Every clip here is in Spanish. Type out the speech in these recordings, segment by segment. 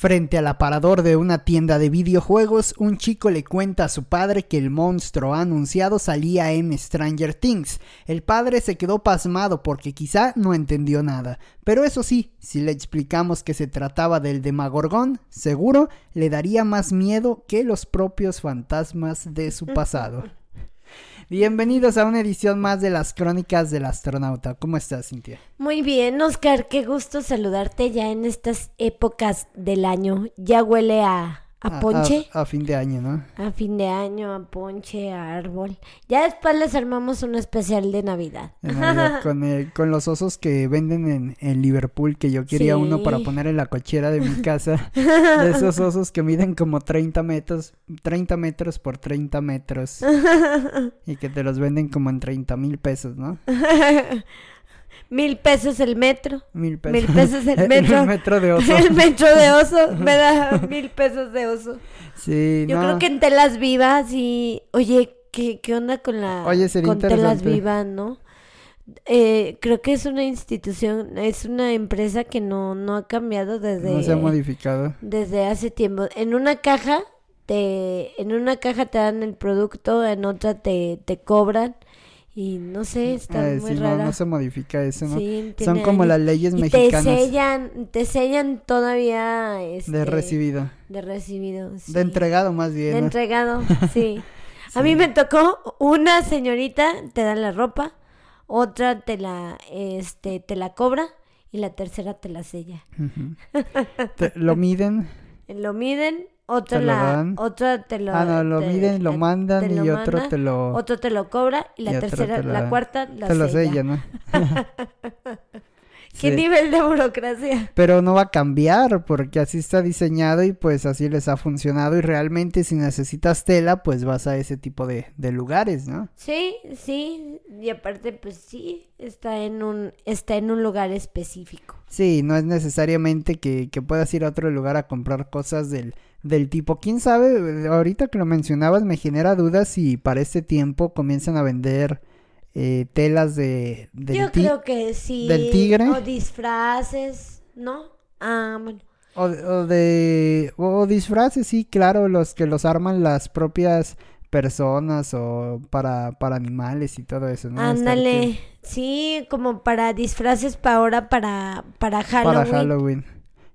Frente al aparador de una tienda de videojuegos, un chico le cuenta a su padre que el monstruo anunciado salía en Stranger Things. El padre se quedó pasmado porque quizá no entendió nada. Pero eso sí, si le explicamos que se trataba del Demagorgón, seguro le daría más miedo que los propios fantasmas de su pasado. Bienvenidos a una edición más de las crónicas del astronauta. ¿Cómo estás, Cintia? Muy bien, Oscar, qué gusto saludarte ya en estas épocas del año. Ya huele a ¿A ponche? A, fin de año, ¿no? A fin de año, a ponche, a árbol. Ya después les armamos un especial de Navidad. con, con los osos que venden en, Liverpool, que yo quería uno para poner en la cochera de mi casa. de esos osos que miden como 30 metros, 30 metros por 30 metros. y que te los venden como en 30 mil pesos, ¿no? Mil pesos el metro. Mil pesos. Mil pesos el metro. el metro de oso. el metro de oso. Me da mil pesos de oso. Sí, Yo creo que en telas vivas y... Oye, ¿qué, qué onda con la... Oye, sería con telas vivas, ¿no? Eh, creo que es una institución, es una empresa que no, no ha cambiado desde... No se ha modificado. Desde hace tiempo. En una caja te... En una caja te dan el producto, en otra te, te cobran y no sé, está muy raro. No, no se modifica eso, ¿no? Son como las leyes mexicanas. Te sellan, te sellan todavía. Este, de recibido. De recibido. Sí. De entregado más bien. De entregado, sí. A mí me tocó una señorita, te da la ropa, otra te la, este, te la cobra y la tercera te la sella. lo miden. Lo miden otra la, otra te lo Ah, no, lo miden, lo mandan y otro te lo otro te lo cobra y la tercera, la, cuarta la te lo sella, ¿no? ¿Qué nivel de burocracia? Pero no va a cambiar porque así está diseñado y pues así les ha funcionado y realmente si necesitas tela pues vas a ese tipo de, de lugares, ¿no? Sí, sí, y aparte pues sí, está en un, está en un lugar específico. Sí, no es necesariamente que, que puedas ir a otro lugar a comprar cosas del del tipo. ¿Quién sabe? Ahorita que lo mencionabas me genera dudas si para este tiempo comienzan a vender eh, telas de... Del Yo creo que sí. Del tigre. O disfraces, ¿no? Ah, bueno. O, o de... O disfraces, sí, claro, los que los arman las propias personas o para, para animales y todo eso, ¿no? Ándale, sí, como para disfraces para ahora, para, para Halloween. Para Halloween.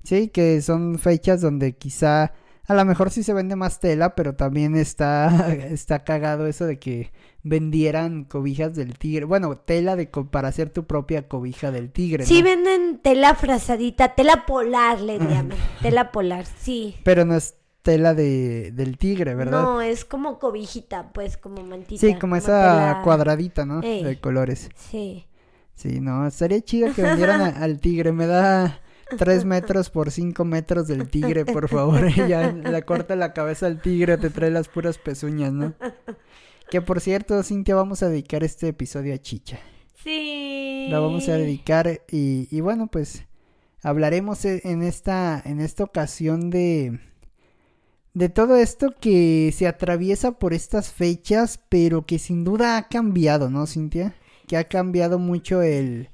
Sí, que son fechas donde quizá a lo mejor sí se vende más tela, pero también está, está cagado eso de que vendieran cobijas del tigre. Bueno, tela de para hacer tu propia cobija del tigre. Sí, venden tela frazadita, tela polar le llaman. tela polar, sí. Pero no es tela de, del tigre, ¿verdad? No, es como cobijita, pues, como mantita. Sí, como, esa cuadradita, ¿no? De colores. Sí. Sí, no, estaría chido que vendieran al tigre. Me da tres metros por cinco metros del tigre, por favor. Ella le corta la cabeza al tigre, te trae las puras pezuñas, ¿no? Que por cierto, Cintia, vamos a dedicar este episodio a Chicha. Sí. La vamos a dedicar y, y bueno, pues hablaremos e, en esta, en esta ocasión de, de todo esto que se atraviesa por estas fechas, pero que sin duda ha cambiado, ¿no, Cintia? Que ha cambiado mucho el,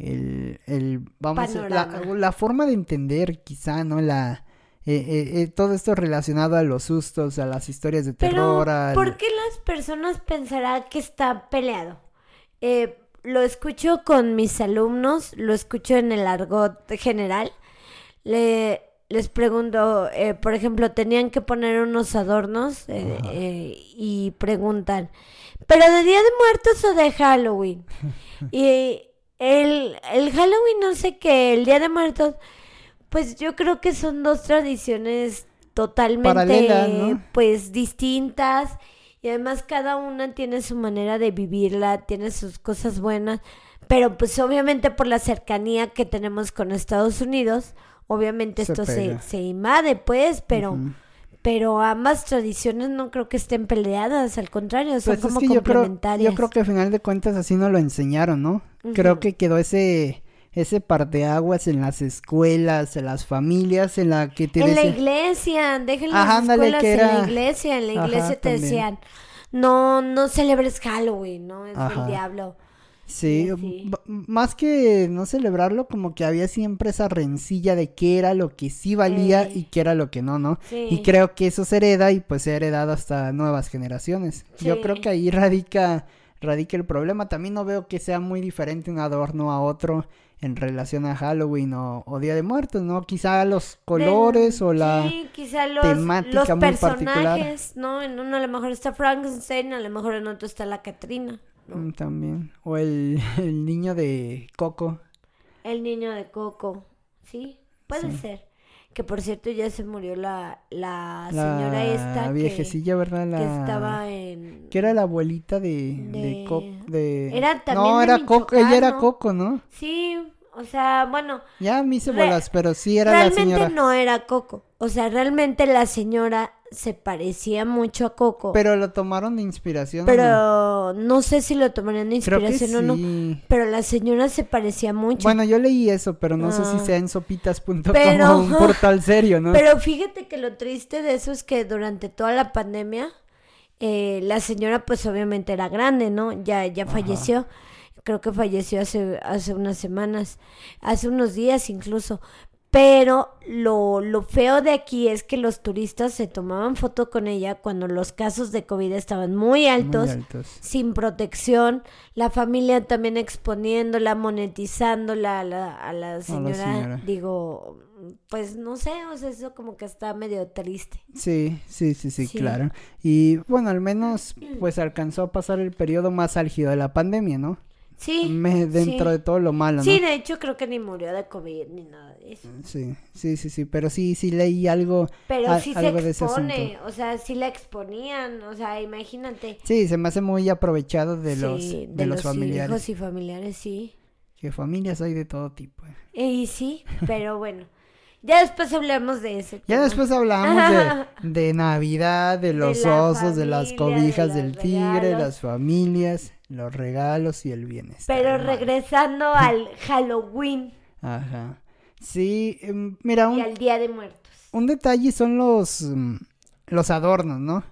el, el vamos la, la, forma de entender quizá no la eh, eh, eh, todo esto relacionado a los sustos a las historias de terror Pero, ¿por qué las personas pensarán que está peleado? lo escucho con mis alumnos lo escucho en el argot general. Le les pregunto, por ejemplo, tenían que poner unos adornos y preguntan, ¿pero de Día de Muertos o de Halloween? y el, el Halloween, no sé qué, el Día de Muertos, pues yo creo que son dos tradiciones totalmente, pues, distintas. Y además cada una tiene su manera de vivirla, tiene sus cosas buenas. Pero pues obviamente por la cercanía que tenemos con Estados Unidos, obviamente esto se, se, invade, pues, pero... pero ambas tradiciones no creo que estén peleadas, al contrario, son Pues es como yo creo, complementarias. yo creo que al final de cuentas así no lo enseñaron, ¿no? Creo que quedó ese ese parteaguas en las escuelas, en las familias, en la que te En la iglesia, en las escuelas, que en la iglesia, en la Ajá, iglesia te también. decían, no, no celebres Halloween, no, es Ajá. del diablo. Sí, b- más que no celebrarlo, como que había siempre esa rencilla de qué era lo que sí valía y qué era lo que no, ¿no? Sí. Y creo que eso se hereda y pues se ha heredado hasta nuevas generaciones. Yo creo que ahí radica, radica el problema. También no veo que sea muy diferente un adorno a otro en relación a Halloween o, o Día de Muertos, ¿no? Quizá los colores De- o la... Sí, quizá los, temática los muy particular. personajes, ¿no? En uno a lo mejor está Frankenstein, a lo mejor en otro está la Catrina, ¿no? Mm, También. O el, el niño de Coco. El niño de Coco, ¿sí? Puede Sí. ser. Que por cierto ya se murió la, la La señora esta que, viejecilla, ¿verdad? La... que estaba en... Que era la abuelita de... De, De- Co- de... Era también No, de era Coco. Ella era. Coco, ¿no? Sí, o sea, bueno, Ya me hice bolas, pero sí era la realmente señora. no era Coco. O sea, realmente la señora se parecía mucho a Coco. Pero lo tomaron de inspiración. Pero no sé si lo tomarían de Creo que inspiración o no. Pero la señora se parecía mucho. Bueno, yo leí eso, pero no sé si Ah. sea en sopitas.com Pero- o un portal serio, ¿no? Pero fíjate que lo triste de eso es que durante toda la pandemia, eh, la señora pues obviamente era grande, ¿no? Ya, ya Ajá. falleció. Creo que falleció hace, hace unas semanas, hace unos días incluso. Pero lo, lo feo de aquí es que los turistas se tomaban foto con ella cuando los casos de COVID estaban muy altos. Muy altos. sin protección, la familia también exponiéndola, monetizándola a la, a la señora, señora. digo, pues no sé, o sea, eso como que está medio triste. Sí, sí, sí, sí, Sí. claro. Y bueno, al menos pues alcanzó a pasar el periodo más álgido de la pandemia, ¿no? Sí. Me- dentro sí. de todo lo malo, ¿no? Sí, de hecho creo que ni murió de COVID ni nada de eso. Sí, sí, sí, sí, pero sí, sí leí algo. Pero a- sí se algo de ese expone, o sea, sí la exponían, o sea, imagínate. Sí, se me hace muy aprovechado de los, Sí, de, los, familiares. hijos y familiares, sí. Que familias hay de todo tipo. eh. Y sí, pero bueno, ya después hablamos de eso. Ya después hablamos de, de Navidad, de los osos, de las familia, de cobijas los del tigre, las familias, los regalos y el bienestar. Pero regresando al Halloween Ajá. Sí, em, mira, y un, al Día de Muertos. un detalle son los, mm, los adornos, ¿no?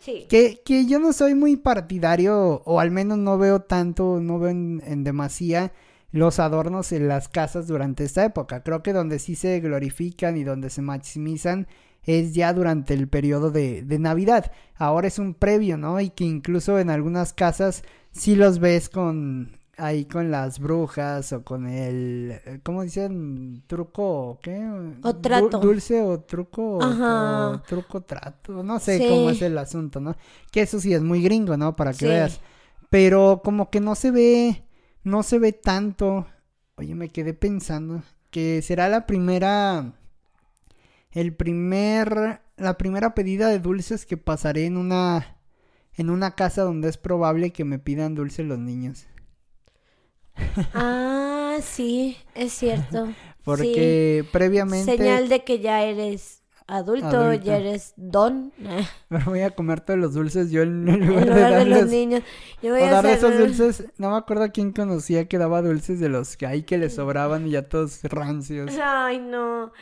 Sí. Que, que yo no soy muy partidario, o al menos no veo tanto, no veo en, en demasía los adornos en las casas durante esta época. Creo que donde sí se glorifican y donde se maximizan es ya durante el periodo de, de Navidad. Ahora es un previo, ¿no? Y que incluso en algunas casas sí los ves con ahí con las brujas o con el eh, ¿cómo dicen? truco o qué? O Du- trato. dulce o truco Ajá. o truco trato, no sé Sí. cómo es el asunto, ¿no? Que eso sí es muy gringo, ¿no? Para que Sí. veas. Pero como que no se ve, no se ve tanto. Oye, me quedé pensando que será la primera, el primer, la primera pedida de dulces que pasaré en una, en una casa donde es probable que me pidan dulces los niños. Ah, sí, es cierto. Porque Sí. previamente Señal de que ya eres adulto, Adulto. ya eres don. me voy a comer todos los dulces yo en En lugar, de de los darles- niños. Yo voy O a dar hacer... esos dulces, no me acuerdo a quién conocía que daba dulces de los que hay que le sobraban y ya todos rancios. Ay, no.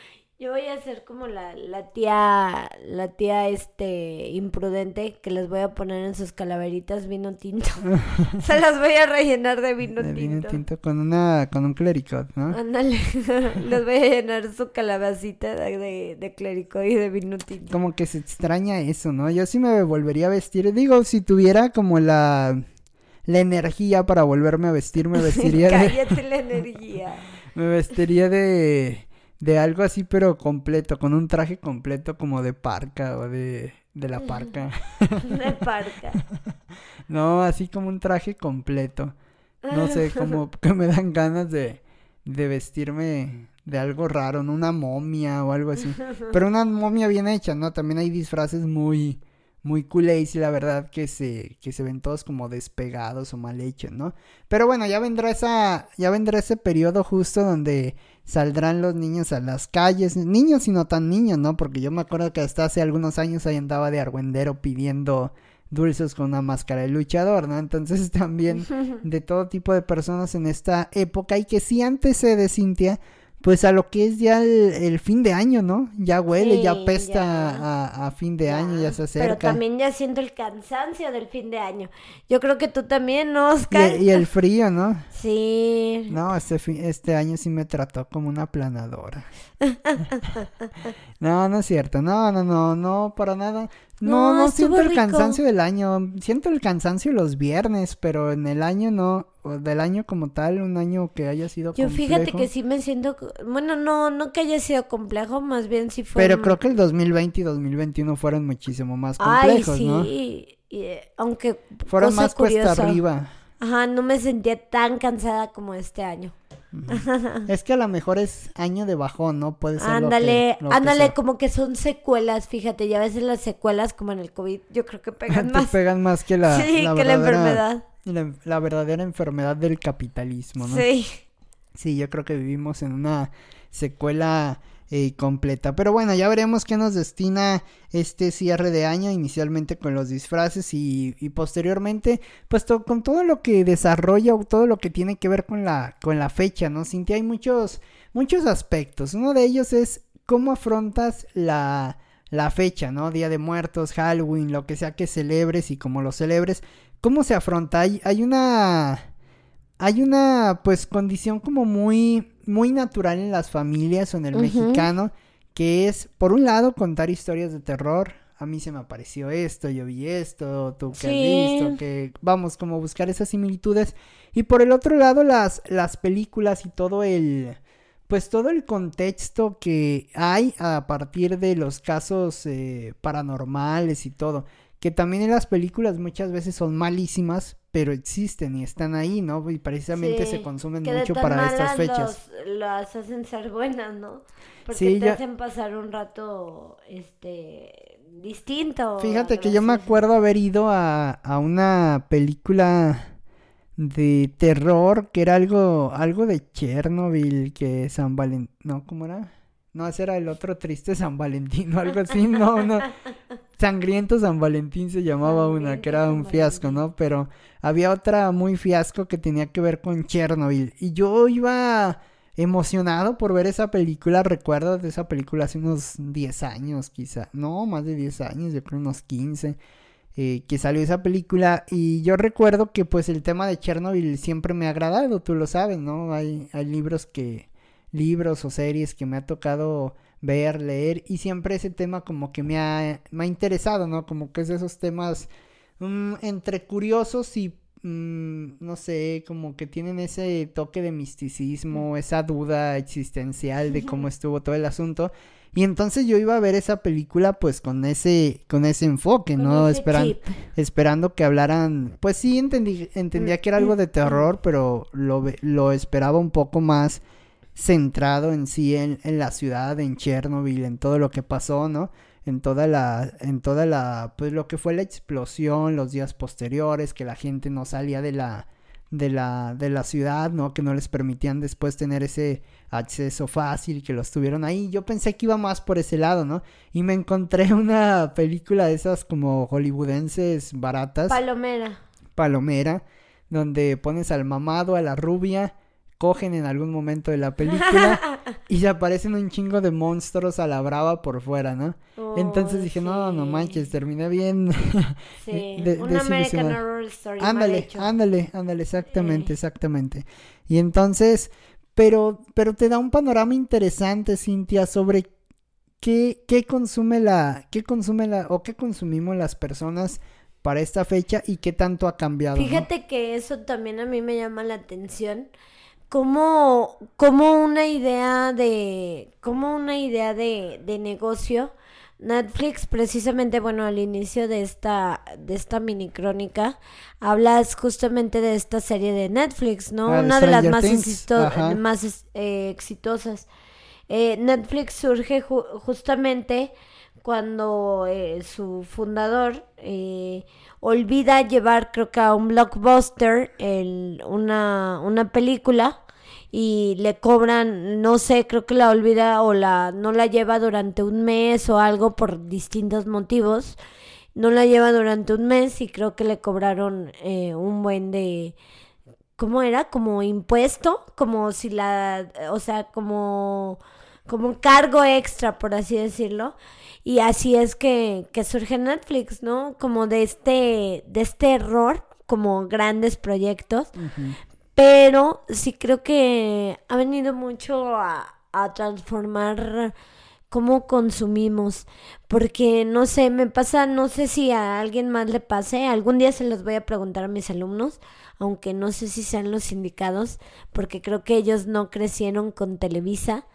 Yo voy a ser como la, la tía, la tía este imprudente que les voy a poner en sus calaveritas vino tinto. Se las voy a rellenar de vino De vino tinto. tinto con una, con un clericot, ¿no? Ándale, les voy a llenar su calabacita de, de, clérico y de vino tinto. Como que se extraña eso, ¿no? Yo sí me volvería a vestir, digo, si tuviera como la, la energía para volverme a vestir, me vestiría de, Cállate la energía. me vestiría de, de algo así, pero completo, con un traje completo como de parca o de, de la parca. De parca. No, así como un traje completo. No sé, como que me dan ganas de, de vestirme de algo raro, ¿no? Una momia o algo así. Pero una momia bien hecha, ¿no? También hay disfraces muy, muy culés y la verdad que se, que se ven todos como despegados o mal hechos, ¿no? Pero bueno, ya vendrá esa, ya vendrá ese periodo justo donde saldrán los niños a las calles, niños y no tan niños, ¿no? Porque yo me acuerdo que hasta hace algunos años ahí andaba de argüendero pidiendo dulces con una máscara de luchador, ¿no? Entonces también de todo tipo de personas en esta época y que sí antecede Cintia pues a lo que es ya el, fin de año, ¿no? Ya huele, ya pesta A, fin de año, ya se acerca. Pero también ya siento el cansancio del fin de año. Yo creo que tú también, ¿no, Oscar? Y, el frío, ¿no? Sí. No, este, este año sí me trató como una planadora. no, no es cierto. No, no, no, no, para nada. No, no, siento el cansancio del año. Siento el cansancio los viernes, pero en el año no. Del año como tal, un año que haya sido Yo fíjate que sí me siento. Bueno, no, no que haya sido complejo, más bien sí fue. Pero creo que el 2020 y 2021 fueron muchísimo más complejos, Ay, ¿no? Sí, eh, aunque. Fueron más cuesta arriba. Ajá, no me sentía tan cansada como este año. es que a lo mejor es año de bajón, ¿no? Puede ser. Ándale, ándale, como que son secuelas, fíjate, ya a veces las secuelas como en el COVID, yo creo que pegan más. pegan más que la, sí, que la enfermedad. La, verdadera enfermedad del capitalismo, ¿no? Sí. Sí, yo creo que vivimos en una secuela eh, completa. Pero bueno, ya veremos qué nos destina este cierre de año, inicialmente con los disfraces y, posteriormente, pues con todo lo que desarrolla o todo lo que tiene que ver con la, con la fecha, ¿no? Cintia, hay muchos, muchos aspectos. Uno de ellos es cómo afrontas la, la fecha, ¿no? Día de Muertos, Halloween, lo que sea que celebres y cómo lo celebres. ¿Cómo se afronta? Hay, hay una hay una pues condición como muy muy natural en las familias o en el mexicano que es por un lado contar historias de terror. A mí se me apareció esto yo vi esto tú que has visto que vamos como buscar esas similitudes. Y por el otro lado las las películas y todo el pues todo el contexto que hay a partir de los casos eh, paranormales y todo que también en las películas muchas veces son malísimas, pero existen y están ahí, ¿no? Y precisamente se consumen mucho para estas fechas. las hacen ser buenas, ¿no? Porque te hacen pasar un rato, este, distinto. Fíjate que yo me acuerdo haber ido a, a una película de terror que era algo, algo de Chernobyl, que San Valentín, ¿no? ¿Cómo era? No, ese era el otro triste San Valentín o algo así, no, no. Sangriento San Valentín se llamaba una, que era un fiasco, ¿no? Pero había otra muy fiasco que tenía que ver con Chernobyl. Y yo iba emocionado por ver esa película. Recuerdo de esa película hace unos 10 años, quizá. No, más de 10 años, yo creo unos 15. Eh, que salió esa película y yo recuerdo que pues el tema de Chernobyl siempre me ha agradado, tú lo sabes, ¿no? Hay, hay libros que, libros o series que me ha tocado ver, leer y siempre ese tema como que me ha, me ha interesado, ¿no? Como que es esos temas mm, entre curiosos y mm, no sé, como que tienen ese toque de misticismo, esa duda existencial de cómo estuvo todo el asunto. Y entonces yo iba a ver esa película pues con ese con ese enfoque, ¿no? Esperan, esperando que hablaran, pues sí entendí, entendía que era algo de terror, pero lo, lo esperaba un poco más centrado en sí en, la ciudad, en Chernobyl, en todo lo que pasó, ¿no? En toda la, en toda la, pues lo que fue la explosión, los días posteriores, que la gente no salía de la, de la, de la ciudad, ¿no? Que no les permitían después tener ese acceso fácil, que los tuvieron ahí. Yo pensé que iba más por ese lado, ¿no? Y me encontré una película de esas como hollywoodenses baratas. Palomera. Palomera, donde pones al mamado, a la rubia cogen en algún momento de la película y se aparecen un chingo de monstruos a la brava por fuera, ¿no? Entonces dije, no, no manches, terminé bien. sí, un American Horror Story. Ándale, ándale, ándale, exactamente, exactamente. Y entonces, pero, pero te da un panorama interesante, Cintia, sobre qué, qué consume la, qué consume la, o qué consumimos las personas para esta fecha y qué tanto ha cambiado. Fíjate que eso también a mí me llama la atención como, como una idea de, como una idea de, de negocio. Netflix, precisamente, bueno, al inicio de esta, de esta mini crónica, hablas justamente de esta serie de Netflix, ¿no? Ah, una de las más, más eh, exitosas. Eh, Netflix surge justamente cuando eh, su fundador eh, olvida llevar, creo que a un blockbuster, una, una película y le cobran, no sé, creo que la olvida o la no la lleva durante un mes o algo por distintos motivos. No la lleva durante un mes y creo que le cobraron eh, un buen de ¿cómo era? Como impuesto, como si la, o sea, como como un cargo extra, por así decirlo. Y así es que, que surge Netflix, ¿no? Como de este, de este error, como grandes proyectos. Pero sí creo que ha venido mucho a, a transformar cómo consumimos. Porque no sé, me pasa, no sé si a alguien más le pase. Algún día se los voy a preguntar a mis alumnos, aunque no sé si sean los indicados, porque creo que ellos no crecieron con Televisa.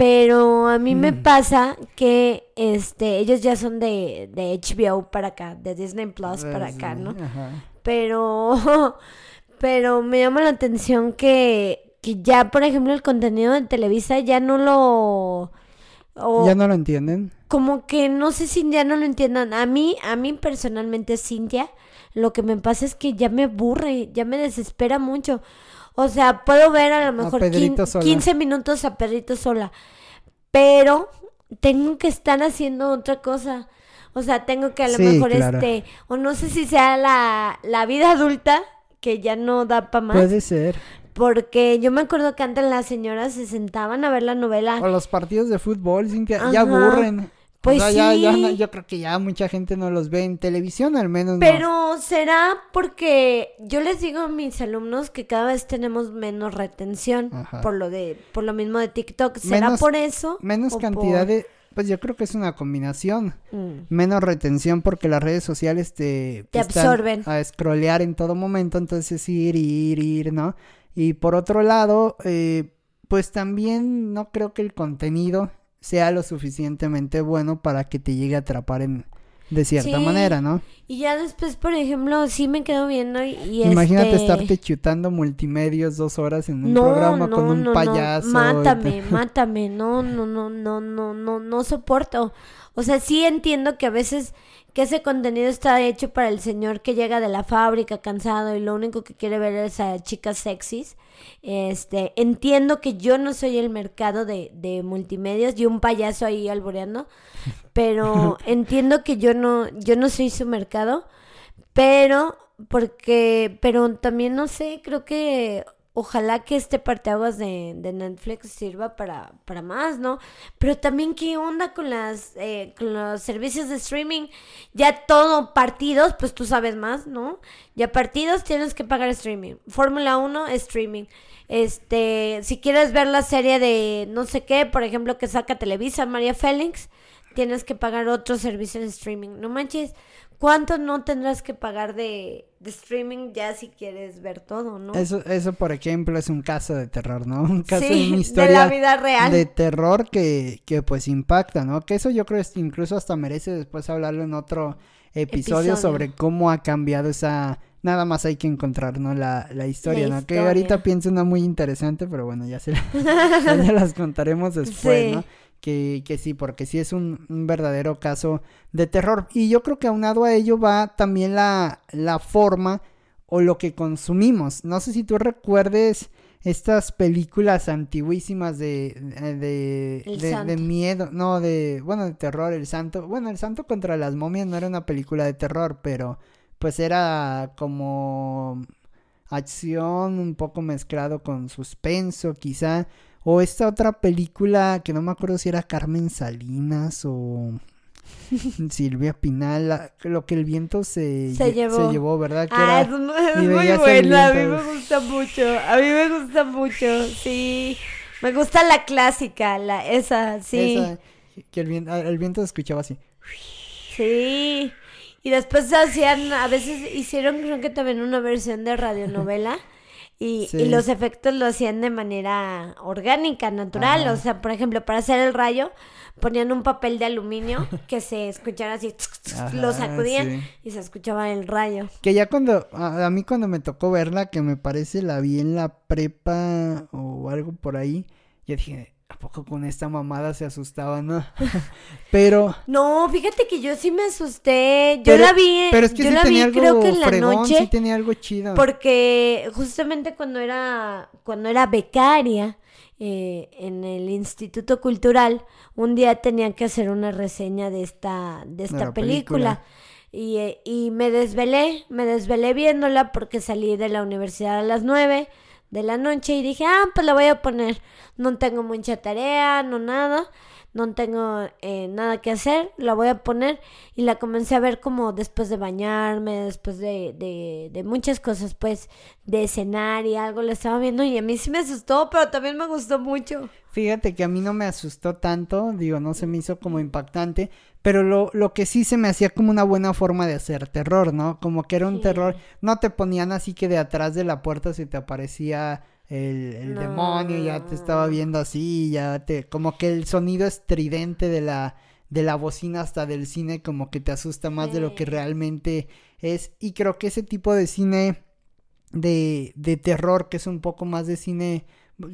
Pero a mí me mm. pasa que este ellos ya son de, de HBO para acá, de Disney Plus para acá, ¿no? Pero pero me llama la atención que, que ya, por ejemplo, el contenido de Televisa ya no lo ya no lo entienden. Como que no sé si ya no lo entiendan. A mí, a mí personalmente, Cintia, lo que me pasa es que ya me aburre, ya me desespera mucho. O sea, puedo ver a lo mejor 15 minutos a Perrito sola, pero tengo que estar haciendo otra cosa. O sea, tengo que a lo mejor este, o no sé si sea la, la vida adulta que ya no da para más. Puede ser. Porque yo me acuerdo que antes las señoras se sentaban a ver la novela. O los partidos de fútbol, sin que ya aburren. Pues sí. ya, yo creo que ya mucha gente no los ve en televisión, al menos. Pero será porque yo les digo a mis alumnos que cada vez tenemos menos retención por lo de, por lo mismo de TikTok. ¿Será por eso? Menos cantidad de, pues yo creo que es una combinación. Mm. Menos retención porque las redes sociales te, te absorben. A scrollear en todo momento, entonces ir, ir, ir, ¿no? Y por otro lado, eh, pues también no creo que el contenido sea lo suficientemente bueno para que te llegue a atrapar en, de cierta manera, ¿no? Y ya después, por ejemplo, sí me quedo viendo y, Imagínate este estarte chutando multimedios dos horas en un programa con un payaso. No. Mátame, mátame, no, no, no, no, no, no, no soporto. O sea, sí entiendo que a veces que ese contenido está hecho para el señor que llega de la fábrica cansado y lo único que quiere ver es a chicas sexys. Este, entiendo que yo no soy el mercado de, de multimedios y un payaso ahí alboreando, pero entiendo que yo no, yo no soy su mercado, pero porque, pero también no sé, creo que ojalá que este parteaguas de, de Netflix sirva para, para más, ¿no? Pero también qué onda con las eh, con los servicios de streaming, ya todo partidos, pues tú sabes más, ¿no? Ya partidos tienes que pagar streaming. Fórmula 1 streaming. Este, si quieres ver la serie de no sé qué, por ejemplo, que saca Televisa, María Félix, tienes que pagar otro servicio de streaming. No manches, ¿cuánto no tendrás que pagar de, streaming ya si quieres ver todo, no? Eso, eso, por ejemplo, es un caso de terror, ¿no? Un caso de una historia de la vida real. De terror que, que pues impacta, ¿no? Que eso yo creo que incluso hasta merece después hablarlo en otro episodio, sobre cómo ha cambiado esa... Nada más hay que encontrar, ¿no? La, la historia, ¿no? Que ahorita pienso una muy interesante, pero bueno, ya se ya las contaremos después, ¿no? Que, que sí, porque sí es un, verdadero caso de terror. Y yo creo que aunado a ello va también la, la forma o lo que consumimos. No sé si tú recuerdes estas películas antiguísimas de de, de, miedo, no, de, bueno, de terror, El Santo. Bueno, El Santo contra las momias no era una película de terror, pero pues era como acción un poco mezclado con suspenso, quizá. O esta otra película que no me acuerdo si era Carmen Salinas o Silvia Pinal, lo que el viento se, se, llevó. ¿verdad? ah, es, muy buena, a mí me gusta mucho, a mí me gusta mucho, sí. Me gusta la clásica, la esa, sí. Esa, que el viento, el viento se escuchaba así. Sí. Y después hacían, a veces hicieron creo que también una versión de radionovela. Y, los efectos lo hacían de manera orgánica, natural. O sea, por ejemplo, para hacer el rayo, ponían un papel de aluminio que se escuchara así, lo sacudían y se escuchaba el rayo. Que ya cuando, a, mí cuando me tocó verla, que me parece la vi en la prepa o algo por ahí, yo dije, ¿A poco con esta mamada se asustaba, no? pero... No, fíjate que yo sí me asusté. Yo la vi, pero es que yo sí la tenía vi algo creo que en la fregón, noche. sí tenía algo chido. Porque justamente cuando era, cuando era becaria eh, en el Instituto Cultural, un día tenía que hacer una reseña de esta, de esta la película. Y, eh, y me desvelé, me desvelé viéndola porque salí de la universidad a las nueve de la noche y dije, ah, pues la voy a poner. No tengo mucha tarea, no nada, no tengo eh, nada que hacer, la voy a poner y la comencé a ver como después de bañarme, después de, de, de muchas cosas, pues, de cenar y algo la estaba viendo y a mí sí me asustó, pero también me gustó mucho. Fíjate que a mí no me asustó tanto, digo, no se me hizo como impactante, pero lo, lo que sí se me hacía como una buena forma de hacer terror, ¿no? Como que era un Sí. terror, no te ponían así que de atrás de la puerta se te aparecía el, el No. demonio, ya te estaba viendo así, ya te, como que el sonido estridente de la, de la bocina hasta del cine como que te asusta más de lo que realmente es, y creo que ese tipo de cine de, de terror, que es un poco más de cine,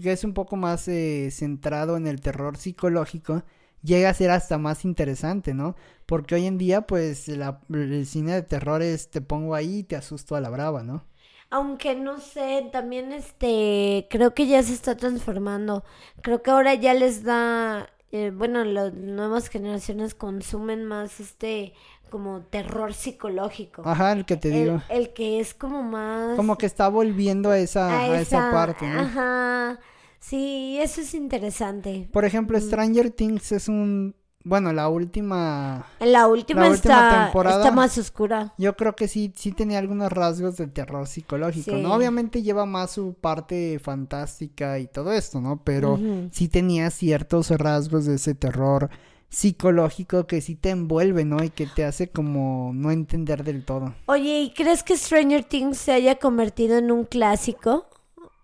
que es un poco más eh, centrado en el terror psicológico, llega a ser hasta más interesante, ¿no? Porque hoy en día, pues, la- el cine de terror es te pongo ahí y te asusto a la brava, ¿no? Aunque no sé, también este, creo que ya se está transformando. Creo que ahora ya les da, eh, bueno, las nuevas generaciones consumen más este, como terror psicológico. Ajá, el que te digo. el que es como más Como que está volviendo a esa, a a esa parte, ¿no? Ajá. Sí, eso es interesante. Por ejemplo, Stranger Things es un, bueno, la última La última, La última está, temporada- está más oscura. Yo creo que sí, sí tenía algunos rasgos de terror psicológico, Sí. ¿no? Obviamente lleva más su parte fantástica y todo esto, ¿no? Pero sí tenía ciertos rasgos de ese terror psicológico que sí te envuelve, ¿no? Y que te hace como no entender del todo. Oye, ¿y crees que Stranger Things se haya convertido en un clásico?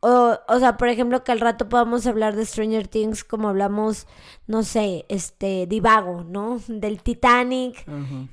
O, o sea, por ejemplo, que al rato podamos hablar de Stranger Things como hablamos, no sé, este, divago, ¿no? Del Titanic,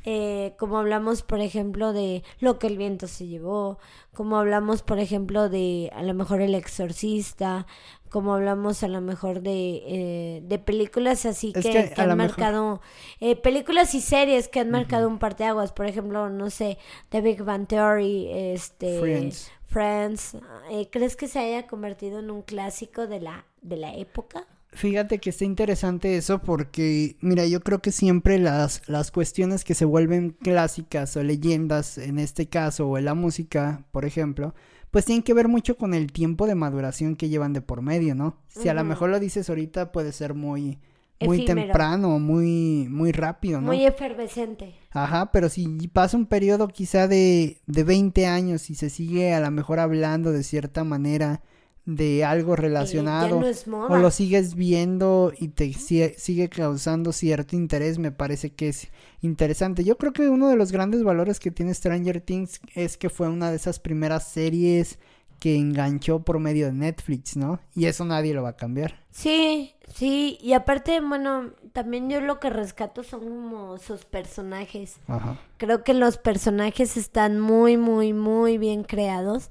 eh, como hablamos, por ejemplo, de lo que el viento se llevó, como hablamos, por ejemplo, de a lo mejor El Exorcista, como hablamos a lo mejor de, eh, de películas así que, que han marcado, eh, películas y series que han marcado un parteaguas, por ejemplo, no sé, The Big Bang Theory, este... Friends. Friends, eh, ¿crees que se haya convertido en un clásico de la, de la época? Fíjate que está interesante eso porque, mira, yo creo que siempre las, las cuestiones que se vuelven clásicas o leyendas, en este caso, o en la música, por ejemplo, pues tienen que ver mucho con el tiempo de maduración que llevan de por medio, ¿no? Si a lo mejor lo dices ahorita puede ser muy, muy Efímero. temprano, muy, muy rápido, ¿no? Muy efervescente. Ajá, pero si pasa un periodo quizá de, de 20 años y se sigue a lo mejor hablando de cierta manera de algo Eh, relacionado no o lo sigues viendo y te sigue causando cierto interés, me parece que es interesante. Yo creo que uno de los grandes valores que tiene Stranger Things es que fue una de esas primeras series que enganchó por medio de Netflix, ¿no? Y eso nadie lo va a cambiar. Sí, sí, y aparte, bueno, también yo lo que rescato son como sus personajes. Ajá. Creo que los personajes están muy, muy, muy bien creados.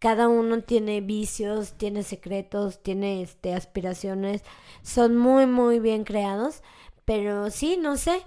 Cada uno tiene vicios, tiene secretos, tiene este aspiraciones. Son muy, muy bien creados. Pero sí, no sé.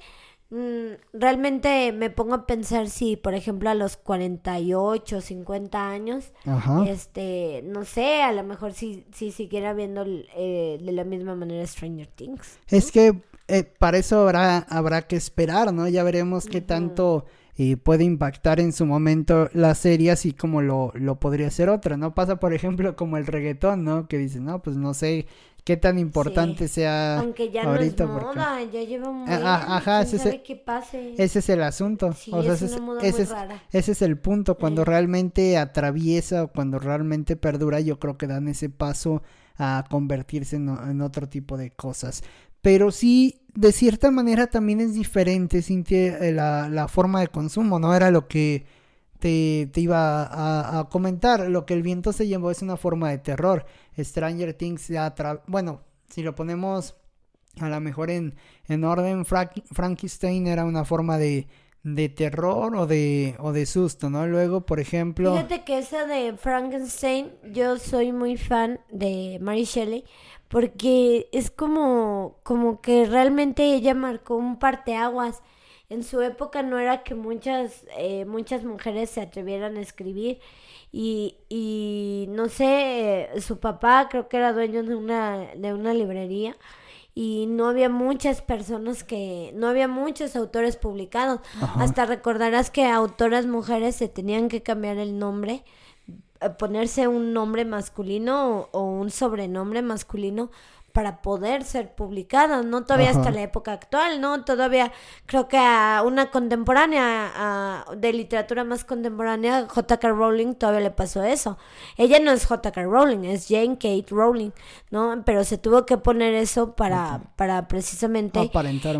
mm, realmente me pongo a pensar si, por ejemplo, a los 48, 50 años, Ajá. este, no sé, a lo mejor si, si siguiera viendo eh, de la misma manera Stranger Things. Es que eh, para eso habrá, habrá que esperar, ¿no? Ya veremos qué tanto eh, puede impactar en su momento la serie, así como lo, lo podría hacer otra, ¿no? Pasa, por ejemplo, como el reggaetón, ¿no? Que dice, no, pues no sé qué tan importante sea Aunque ya ahorita. no es porque moda, ya lleva un Ah, buen, ah, ajá, ese- sabe qué pase. Ese es el asunto. Sí, o sea, es ese, una moda ese muy es, rara. ese es el punto. Cuando Eh. realmente atraviesa o cuando realmente perdura, yo creo que dan ese paso a convertirse en otro tipo de cosas. Pero sí, de cierta manera también es diferente, Cintia, eh, la, la forma de consumo, ¿no? Era lo que te, te iba a, comentar. Lo que el viento se llevó es una forma de terror. Stranger Things, bueno, si lo ponemos a lo mejor en, en orden, Frank- Frankenstein era una forma de, de terror o de, o de susto, ¿no? Luego, por ejemplo... Fíjate que esa de Frankenstein, yo soy muy fan de Mary Shelley porque es como, como que realmente ella marcó un parteaguas. En su época no era que muchas, eh, muchas mujeres se atrevieran a escribir y, y no sé, su papá creo que era dueño de una, de una librería y no había muchas personas que, no había muchos autores publicados. Hasta recordarás que autoras mujeres se tenían que cambiar el nombre, eh, ponerse un nombre masculino o, o un sobrenombre masculino para poder ser publicadas, ¿no? Todavía hasta la época actual, ¿no? Todavía creo que a una contemporánea, a, de literatura más contemporánea, J.K. Rowling todavía le pasó eso. Ella no es J.K. Rowling, es Jane Kate Rowling, ¿no? Pero se tuvo que poner eso para, para precisamente...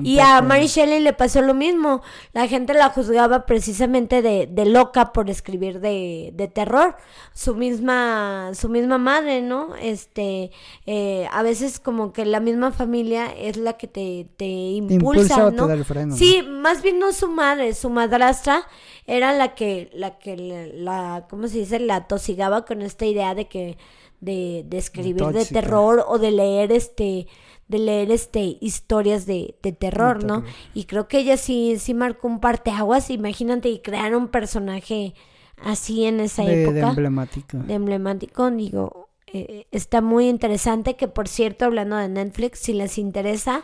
y a Mary Shelley le pasó lo mismo. La gente la juzgaba precisamente de, de loca por escribir de, de terror. Su misma, su misma madre, ¿no? Este, eh, a veces como que la misma familia es la que te, te impulsa, ¿no? sí, más bien no su madre, su madrastra era la que, la que, la, ¿cómo se dice? La tosigaba con esta idea de que, de, de escribir de terror o de leer este, de leer este historias de, de terror, ¿no? Y creo que ella sí, sí marcó un parteaguas, imagínate, y crear un personaje así en esa época. De emblemático. De emblemático, digo, eh, está muy interesante que por cierto hablando de Netflix si les interesa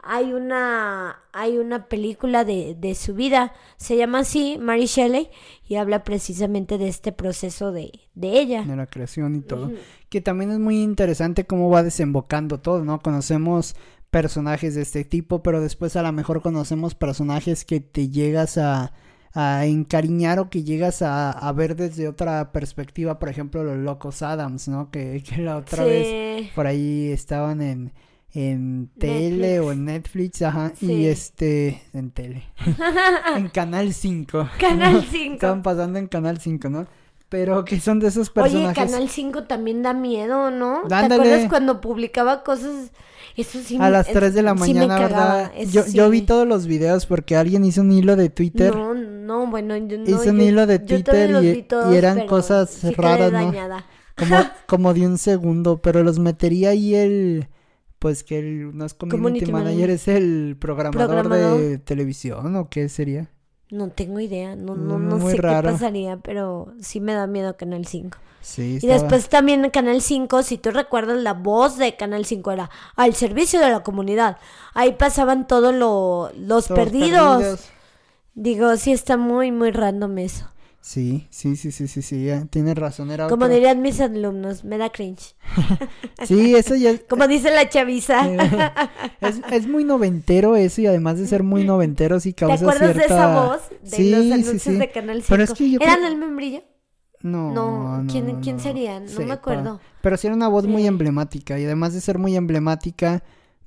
hay una hay una película de, de su vida. Se llama así Mary Shelley y habla precisamente de este proceso de, de ella. De la creación y todo. Que también es muy interesante cómo va desembocando todo no conocemos personajes de este tipo pero después a lo mejor conocemos personajes que te llegas a a encariñar o que llegas a, ver desde otra perspectiva, por ejemplo, los locos Adams, ¿no? Que, la otra vez por ahí estaban en, en tele o en Netflix, ajá, y este, en tele, en Canal 5. Canal 5. Estaban pasando en Canal 5, ¿no? Pero que son de esos personajes. Oye, Canal 5 también da miedo, ¿no? ¿Te acuerdas cuando publicaba cosas eso sí A las 3 de la mañana, ¿verdad? Yo, yo vi todos los videos porque alguien hizo un hilo de Twitter. No, no, bueno, yo no. Hizo un hilo de Twitter y, eran cosas raras, ¿no? Como, como de un segundo, pero los metería ahí el pues que el, no es community, manager, es el programador, de televisión o qué sería. No tengo idea, no, no, no sé qué pasaría, pero sí me da miedo Canal 5 y después también en Canal 5, si tú recuerdas, la voz de Canal 5 era al servicio de la comunidad. Ahí pasaban todos los perdidos. Digo, sí está muy, muy random eso. Sí, sí, sí, sí, sí, sí, tienes razón. Era Como dirían mis alumnos, me da cringe. sí, eso ya es... Como dice la chaviza. es, es, muy noventero eso y además de ser muy noventero sí causa ¿Te acuerdas de esa voz? De sí, los anuncios de Canal 5. ¿Eran el membrillo? No, no, ¿quién, ¿quién sería? No me acuerdo. Pero sí era una voz muy emblemática y además de ser muy emblemática,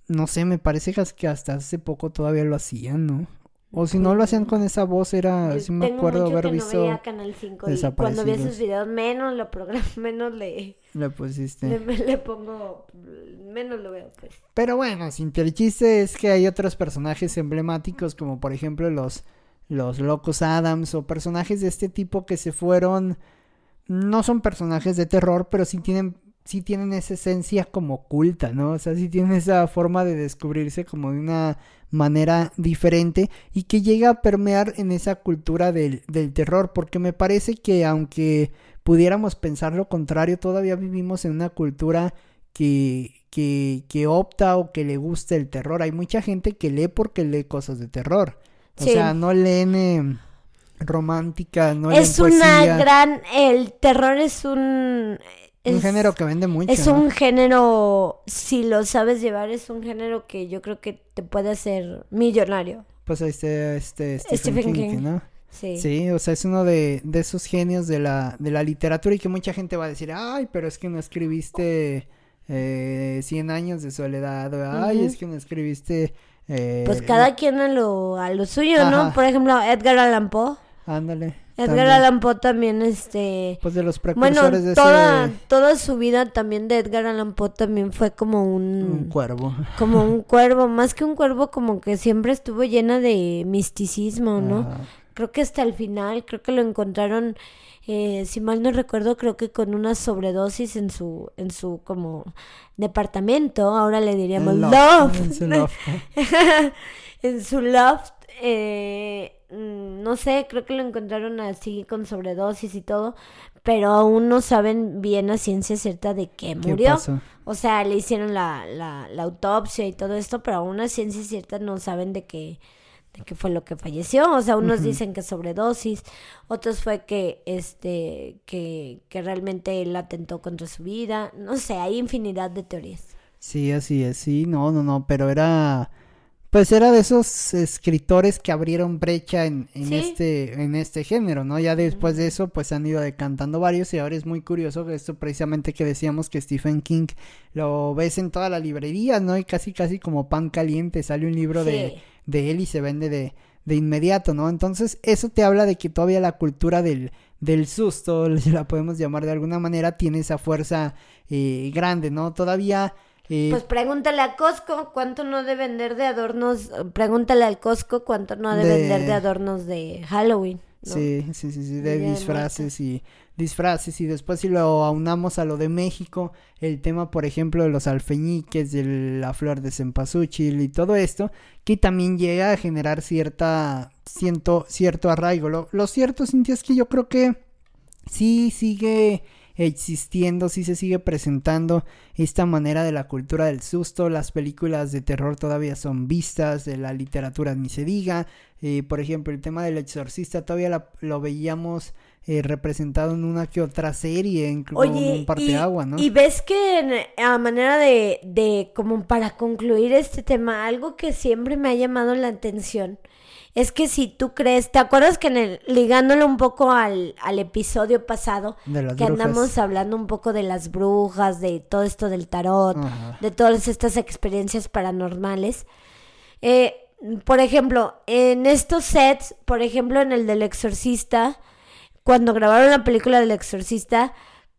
no sé, me parece que hasta hace poco todavía lo hacían, ¿no? O si no lo hacían con esa voz era, sí me acuerdo haber que visto. No veía Canal 5 y cuando vi esos videos menos lo programo, menos le le pusiste. Le, le, pongo menos lo veo pues. Pero bueno, sin el chiste es que hay otros personajes emblemáticos como por ejemplo los los locos Adams o personajes de este tipo que se fueron no son personajes de terror, pero sí tienen, sí tienen esa esencia como oculta, ¿no? O sea, sí tienen esa forma de descubrirse como de una manera diferente y que llega a permear en esa cultura del, del terror, porque me parece que aunque pudiéramos pensar lo contrario, todavía vivimos en una cultura que, que, que opta o que le gusta el terror. Hay mucha gente que lee porque lee cosas de terror. O sea, no leen... Eh, romántica, no es una gran el terror es un un género que vende mucho. Es un género si lo sabes llevar es un género que yo creo que te puede hacer millonario. Pues este este Stephen, King, ¿no? Sí. sí. o sea, es uno de, de esos genios de la, de la literatura y que mucha gente va a decir, ay, pero es que no escribiste eh, Cien años de soledad, ay, es que no escribiste... Eh, pues cada quien a lo, a lo suyo, ¿no? Por ejemplo, Edgar Allan Poe. Ándale. Edgar también. Allan Poe también, este... Pues de los Bueno, precursores de toda, ese toda su vida también de Edgar Allan Poe también fue como un... un cuervo. como un cuervo, más que un cuervo, como que siempre estuvo llena de misticismo, ¿no? Ajá. Creo que hasta el final, creo que lo encontraron, eh, si mal no recuerdo, creo que con una sobredosis en su, en su como departamento, ahora le diríamos loft, loft, en su loft. en su loft, eh, no sé, creo que lo encontraron así con sobredosis y todo, pero aún no saben bien a ciencia cierta de qué ¿Qué murió. O sea, le hicieron la, la, la autopsia y todo esto, pero aún a ciencia cierta no saben de qué, de qué fue lo que falleció. O sea, unos dicen que sobredosis, otros fue que, este, que, que realmente él atentó contra su vida. No sé, hay infinidad de teorías. Sí, así es, sí, no, no, no, pero era, pues era de esos escritores que abrieron brecha en, en Sí. este, en este género, ¿no? Ya después de eso, pues han ido decantando varios y ahora es muy curioso que esto precisamente que decíamos que Stephen King lo ves en toda la librería, ¿no? Y casi, casi como pan caliente, sale un libro de, Sí. de él y se vende de, de inmediato, ¿no? Entonces, eso te habla de que todavía la cultura del, del susto, la podemos llamar de alguna manera, tiene esa fuerza eh, grande, ¿no? Todavía... Pues pregúntale a Costco cuánto no de vender de adornos. Pregúntale al Costco cuánto no de, De- vender de adornos de Halloween. ¿no? Sí, sí, sí, sí, Día de disfraces y disfraces y después si lo aunamos a lo de México, el tema por ejemplo de los alfeñiques, de la flor de cempasúchil y todo esto, que también llega a generar cierta, ciento, cierto arraigo. Lo, lo cierto, Cintia, es que yo creo que sí sigue existiendo, sí se sigue presentando esta manera de la cultura del susto, las películas de terror todavía son vistas, de la literatura ni se diga, eh, por ejemplo el tema del exorcista todavía la- lo veíamos eh, representado en una que otra serie, incluso un parteagua, ¿no? y ves que en- a manera de, de, como para concluir este tema, algo que siempre me ha llamado la atención es que si tú crees, ¿te acuerdas que en el, ligándolo un poco al, al episodio pasado, de las que brujas. andamos hablando un poco de las brujas, de todo esto del tarot, Ajá. de todas estas experiencias paranormales. Eh, por ejemplo, en estos sets, por ejemplo, en el del exorcista, cuando grabaron la película del exorcista,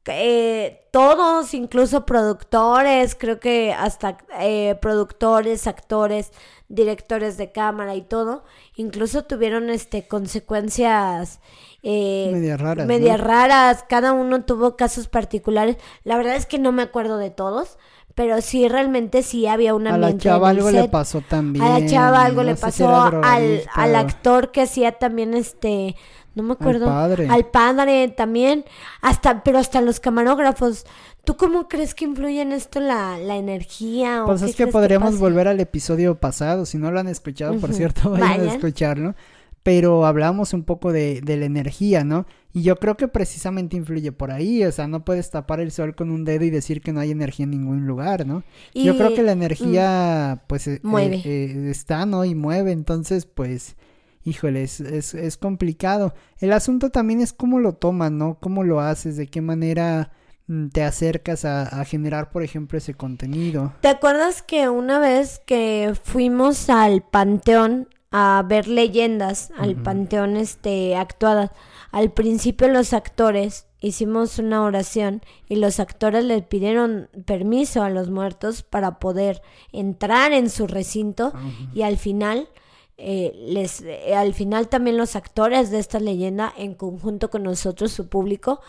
eh, todos, incluso productores, creo que hasta eh, productores, actores, directores de cámara y todo, incluso tuvieron este consecuencias eh, Medias raras, medias ¿no? raras, cada uno tuvo casos particulares. La verdad es que no me acuerdo de todos, pero sí realmente sí había un A la ambiente chava algo le pasó también. A la chava algo no le si pasó al, al actor que hacía también este, no me acuerdo, padre. al padre también, hasta, pero hasta los camarógrafos. ¿Tú cómo crees que influye en esto la, la energía? o Pues es que podríamos volver al episodio pasado, si no lo han escuchado, por cierto, vayan a escucharlo. Pero hablamos un poco de, de la energía, ¿no? Y yo creo que precisamente influye por ahí, o sea, no puedes tapar el sol con un dedo y decir que no hay energía en ningún lugar, ¿no? Yo creo que la energía, pues, eh, Mueve. eh, eh, está, ¿no? Y mueve, entonces, pues, híjole, es, es, es complicado. El asunto también es cómo lo tomas, ¿no? Cómo lo haces, de qué manera mm, te acercas a, a generar, por ejemplo, ese contenido. ¿Te acuerdas que una vez que fuimos al panteón a ver leyendas, al panteón este actuadas, al principio los actores hicimos una oración y los actores le pidieron permiso a los muertos para poder entrar en su recinto y al final eh, les eh, al final también los actores de esta leyenda en conjunto con nosotros su público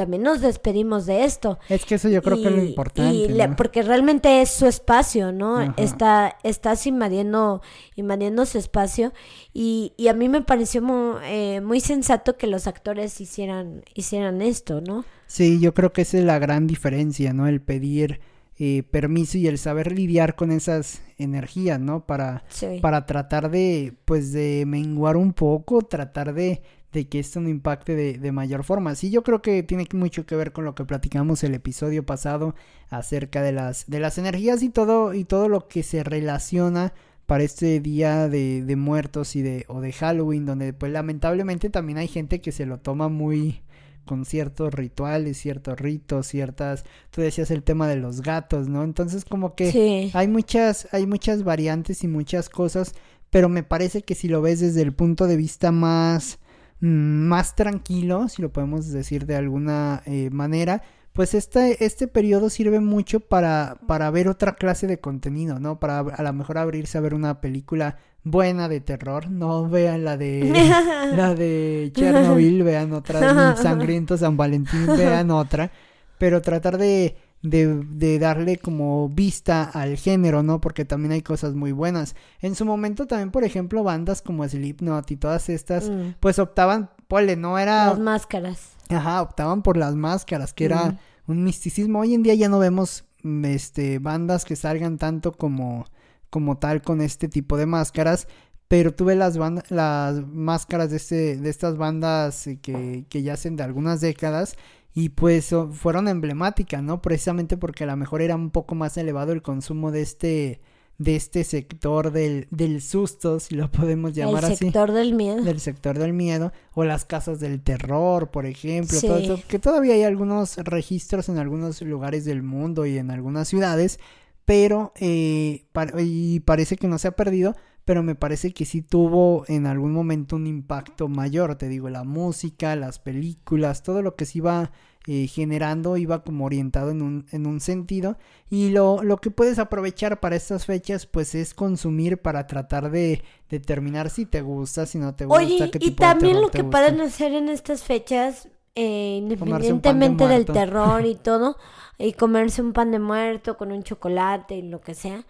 también nos despedimos de esto Es que eso yo creo que es lo importante. y le- ¿no? porque realmente es su espacio, ¿no? Ajá. Está, estás invadiendo, invadiendo su espacio. Y, y a mí me pareció eh, muy, sensato que los actores hicieran, hicieran esto, ¿no? Sí, yo creo que esa es la gran diferencia, ¿no? El pedir eh, permiso y el saber lidiar con esas energías, ¿no? Para, Sí. para tratar de, pues, de menguar un poco, tratar de, de que esto no impacte de, de mayor forma. Sí, yo creo que tiene mucho que ver con lo que platicamos el episodio pasado acerca de las, de las energías y todo, y todo lo que se relaciona para este día de, de muertos y de, o de Halloween, donde pues lamentablemente también hay gente que se lo toma muy con ciertos rituales, ciertos ritos, ciertas, tú decías el tema de los gatos, ¿no? Entonces como que Sí. hay muchas, hay muchas variantes y muchas cosas, pero me parece que si lo ves desde el punto de vista más, más tranquilo, si lo podemos decir de alguna eh, manera, pues este, este periodo sirve mucho para, para ver otra clase de contenido, ¿no? Para a lo mejor abrirse a ver una película buena de terror, no vean la de la de Chernobyl, vean otra, Sangriento San Valentín, vean otra, pero tratar de, de, de, darle como vista al género, ¿no? Porque también hay cosas muy buenas. En su momento también, por ejemplo, bandas como Slipknot y todas estas, mm. pues optaban, pole, no era... Las máscaras. Ajá, optaban por las máscaras, que era un misticismo. Hoy en día ya no vemos este bandas que salgan tanto como como tal con este tipo de máscaras, pero tuve las las máscaras de este de estas bandas que, que ya hacen de algunas décadas y pues fueron emblemáticas, ¿no? Precisamente porque a lo mejor era un poco más elevado el consumo de este de este sector del, del susto, si lo podemos llamar así. El sector del miedo. Del sector del miedo, o las casas del terror, por ejemplo, todo eso, que todavía hay algunos registros en algunos lugares del mundo y en algunas ciudades, pero eh, y parece que no se ha perdido, pero me parece que sí tuvo en algún momento un impacto mayor, te digo, la música, las películas, todo lo que se iba eh, generando iba como orientado en un, en un sentido y lo, lo que puedes aprovechar para estas fechas pues es consumir para tratar de determinar si te gusta, si no te gusta. Oye, y también lo que pueden hacer en estas fechas, eh, independientemente del terror y todo, y comerse un pan de muerto con un chocolate y lo que sea,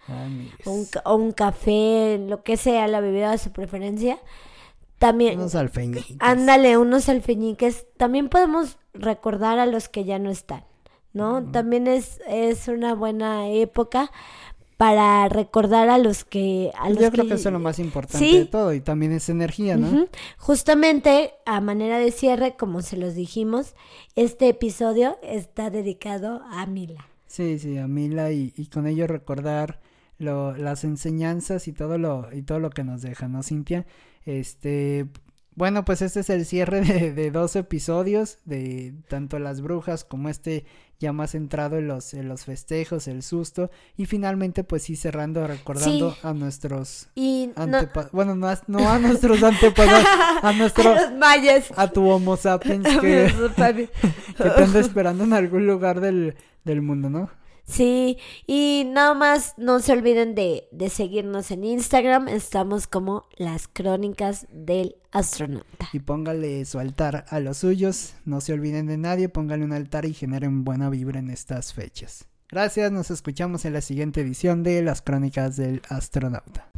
o, un, o, un, café, lo que sea, la bebida de su preferencia. También, unos alfeñiques. Ándale, unos alfeñiques. También podemos recordar a los que ya no están, ¿no? También es, es una buena época para recordar a los que... A Yo creo que eso es lo más importante de todo y también es energía, ¿no? Justamente a manera de cierre, como se los dijimos, este episodio está dedicado a Mila. Sí, sí, a Mila y, y con ello recordar lo, las enseñanzas y todo lo y todo lo que nos deja, ¿no, Cintia? Este, bueno, pues este es el cierre de, dos episodios de tanto las brujas como este ya más centrado en los, en los festejos, el susto y finalmente pues sí cerrando recordando a nuestros antepasados, bueno no a, no a nuestros antepasados, a nuestros mayas, a tu homo sapiens que, que te anda esperando en algún lugar del, del mundo, ¿no? Sí, y nada más no se olviden de, de, seguirnos en Instagram. Estamos como las crónicas del astronauta. Y póngale su altar a los suyos. No se olviden de nadie. Póngale un altar y generen buena vibra en estas fechas. Gracias, nos escuchamos en la siguiente edición de las crónicas del astronauta.